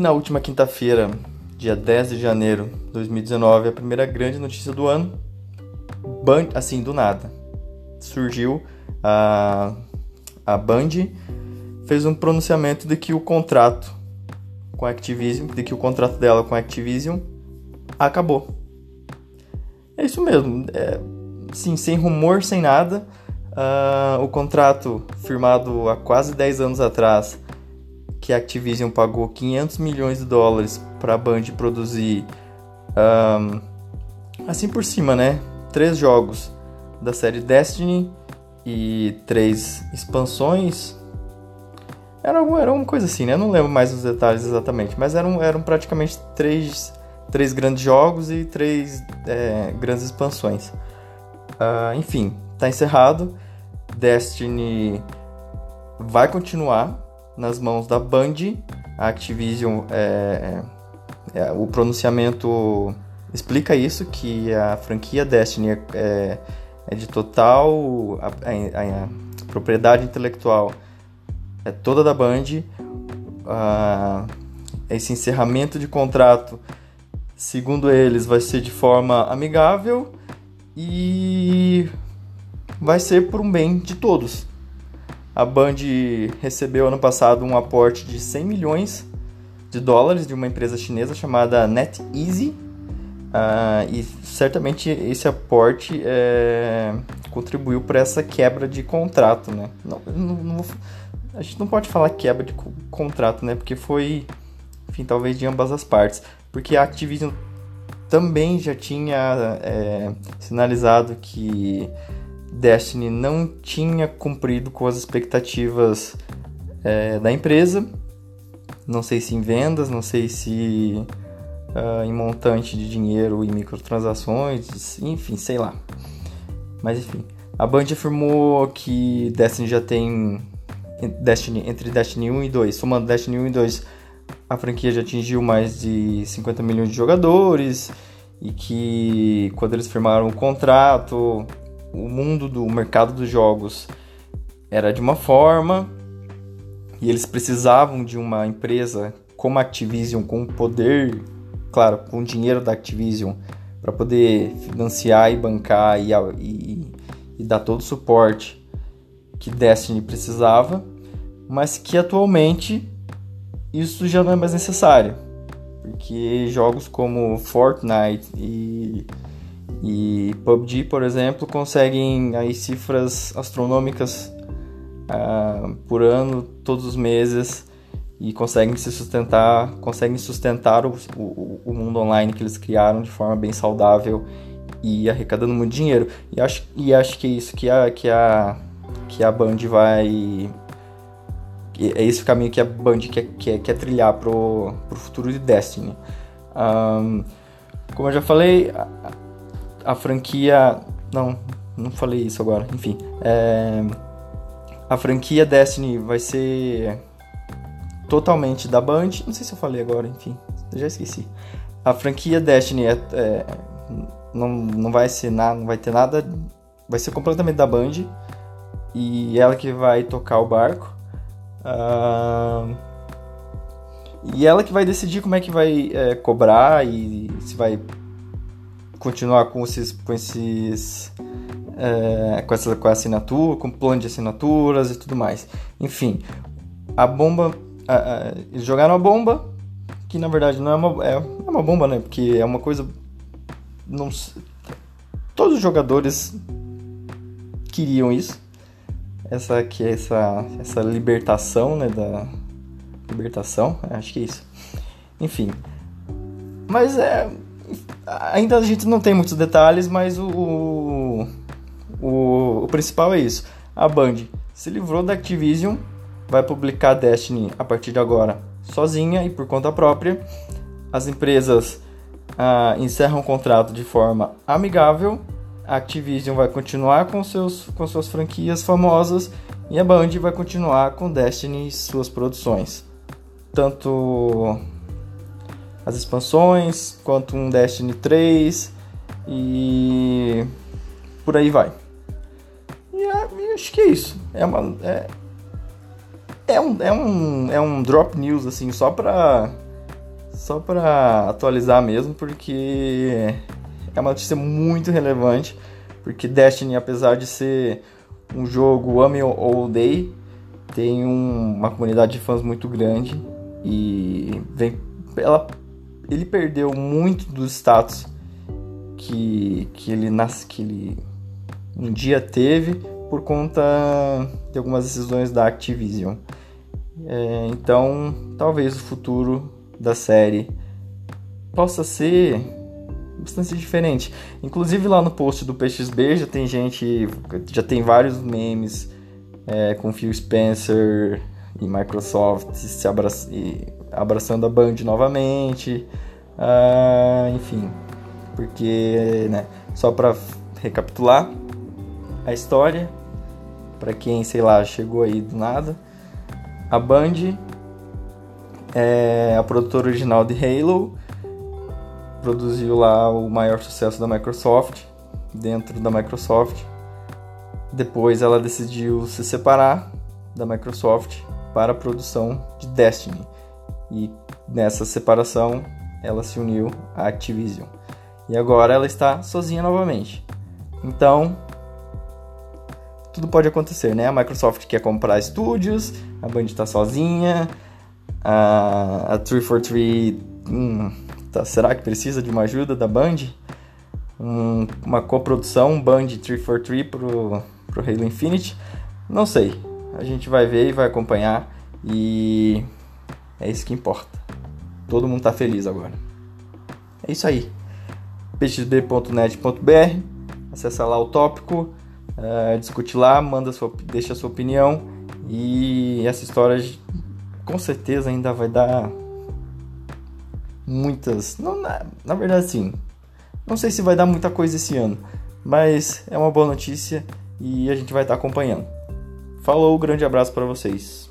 na última quinta-feira, dia 10 de janeiro de 2019, a primeira grande notícia do ano, Band, assim, do nada, surgiu a, a Band fez um pronunciamento de que o contrato com a Activision, de que o contrato dela com a Activision acabou. É isso mesmo, é, sim, sem rumor, sem nada. Uh, o contrato firmado há quase 10 anos atrás, que a Activision pagou 500 milhões de dólares para a Band produzir, um, assim por cima, né? Três jogos da série Destiny e três expansões era, era uma coisa assim, né? Não lembro mais os detalhes exatamente, mas eram, eram praticamente três, três grandes jogos e três é, grandes expansões. Uh, enfim, tá encerrado. Destiny vai continuar nas mãos da Band. A Activision, é, é, é o pronunciamento explica isso, que a franquia Destiny é, é de total a, a, a propriedade intelectual é toda da Band. Esse encerramento de contrato, segundo eles, vai ser de forma amigável e vai ser por um bem de todos. A Band recebeu ano passado um aporte de 100 milhões de dólares de uma empresa chinesa chamada NetEasy. Uh, e certamente esse aporte é, contribuiu para essa quebra de contrato. Né? Não, não, não a gente não pode falar quebra de contrato, né? Porque foi, enfim, talvez de ambas as partes. Porque a Activision também já tinha é, sinalizado que Destiny não tinha cumprido com as expectativas é, da empresa. Não sei se em vendas, não sei se uh, em montante de dinheiro e microtransações, enfim, sei lá. Mas enfim, a Band afirmou que Destiny já tem Destiny, entre Destiny 1 e 2. Somando Destiny 1 e 2, a franquia já atingiu mais de 50 milhões de jogadores e que quando eles firmaram o contrato, o mundo do mercado dos jogos era de uma forma e eles precisavam de uma empresa como a Activision com poder, claro, com dinheiro da Activision para poder financiar e bancar e, e, e dar todo o suporte que Destiny precisava, mas que atualmente isso já não é mais necessário, porque jogos como Fortnite e, e PUBG, por exemplo, conseguem aí cifras astronômicas uh, por ano, todos os meses e conseguem se sustentar, conseguem sustentar o, o, o, mundo online que eles criaram de forma bem saudável e arrecadando muito dinheiro. E acho, e acho que é isso que a, que a que a Band vai. É esse caminho que a Band quer, quer, quer trilhar pro, pro futuro de Destiny. Um, como eu já falei, a, franquia. Não, não falei isso agora, enfim. É, a franquia Destiny vai ser totalmente da Band. Não sei se eu falei agora, enfim, já esqueci. A franquia Destiny é, é, não, não vai ser nada, não vai ter nada, vai ser completamente da Band e ela que vai tocar o barco. E ela que vai decidir como é que vai é, cobrar e se vai continuar com esses com esses é, com essa com a assinatura, com plano de assinaturas e tudo mais. Enfim, a bomba eles jogaram a bomba que na verdade não é uma é, é uma bomba, né? Porque é uma coisa não todos os jogadores queriam isso essa que é essa essa libertação, né, da libertação, acho que é isso. Enfim. Mas é ainda a gente não tem muitos detalhes, mas o o, o principal é isso. A Band se livrou da Activision, vai publicar Destiny a partir de agora sozinha e por conta própria. As empresas ah, encerram o contrato de forma amigável a Activision vai continuar com, seus, com suas franquias famosas e a Band vai continuar com Destiny e suas produções. Tanto as expansões, quanto um Destiny 3 e por aí vai. E, é, acho que é isso. É uma. É, é um, é, um, é um drop news, assim, só pra só para atualizar mesmo, porque é uma notícia muito relevante, porque Destiny, apesar de ser um jogo ame ou odeie, tem um, uma comunidade de fãs muito grande e vem, ela, ele perdeu muito dos status que, que ele nas, que ele um dia teve por conta de algumas decisões da Activision. É, então, talvez o futuro da série possa ser bastante diferente. Inclusive lá no post do PXB já tem gente, já tem vários memes é, com Phil Spencer e Microsoft se abraç e abraçando a Band novamente. Ah, enfim, porque, né, só para recapitular a história, para quem, sei lá, chegou aí do nada, a Band é a produtora original de Halo, produziu lá o maior sucesso da Microsoft, dentro da Microsoft. Depois ela decidiu se separar da Microsoft para a produção de Destiny. E nessa separação ela se uniu à Activision. E agora ela está sozinha novamente. Então, tudo pode acontecer, né? A Microsoft quer comprar estúdios, a Band está sozinha, a, a 343 hum, tá, será que precisa de uma ajuda da Band? Um, uma coprodução Band 343 pro, pro Halo Infinite? Não sei. A gente vai ver e vai acompanhar e é isso que importa. Todo mundo tá feliz agora. É isso aí. pxb.net.br Acessa lá o tópico, uh, discute lá, manda sua, deixa a sua opinião e essa história com certeza ainda vai dar muitas. Não, na, na verdade, sim. Não sei se vai dar muita coisa esse ano, mas é uma boa notícia e a gente vai estar acompanhando. Falou, grande abraço para vocês.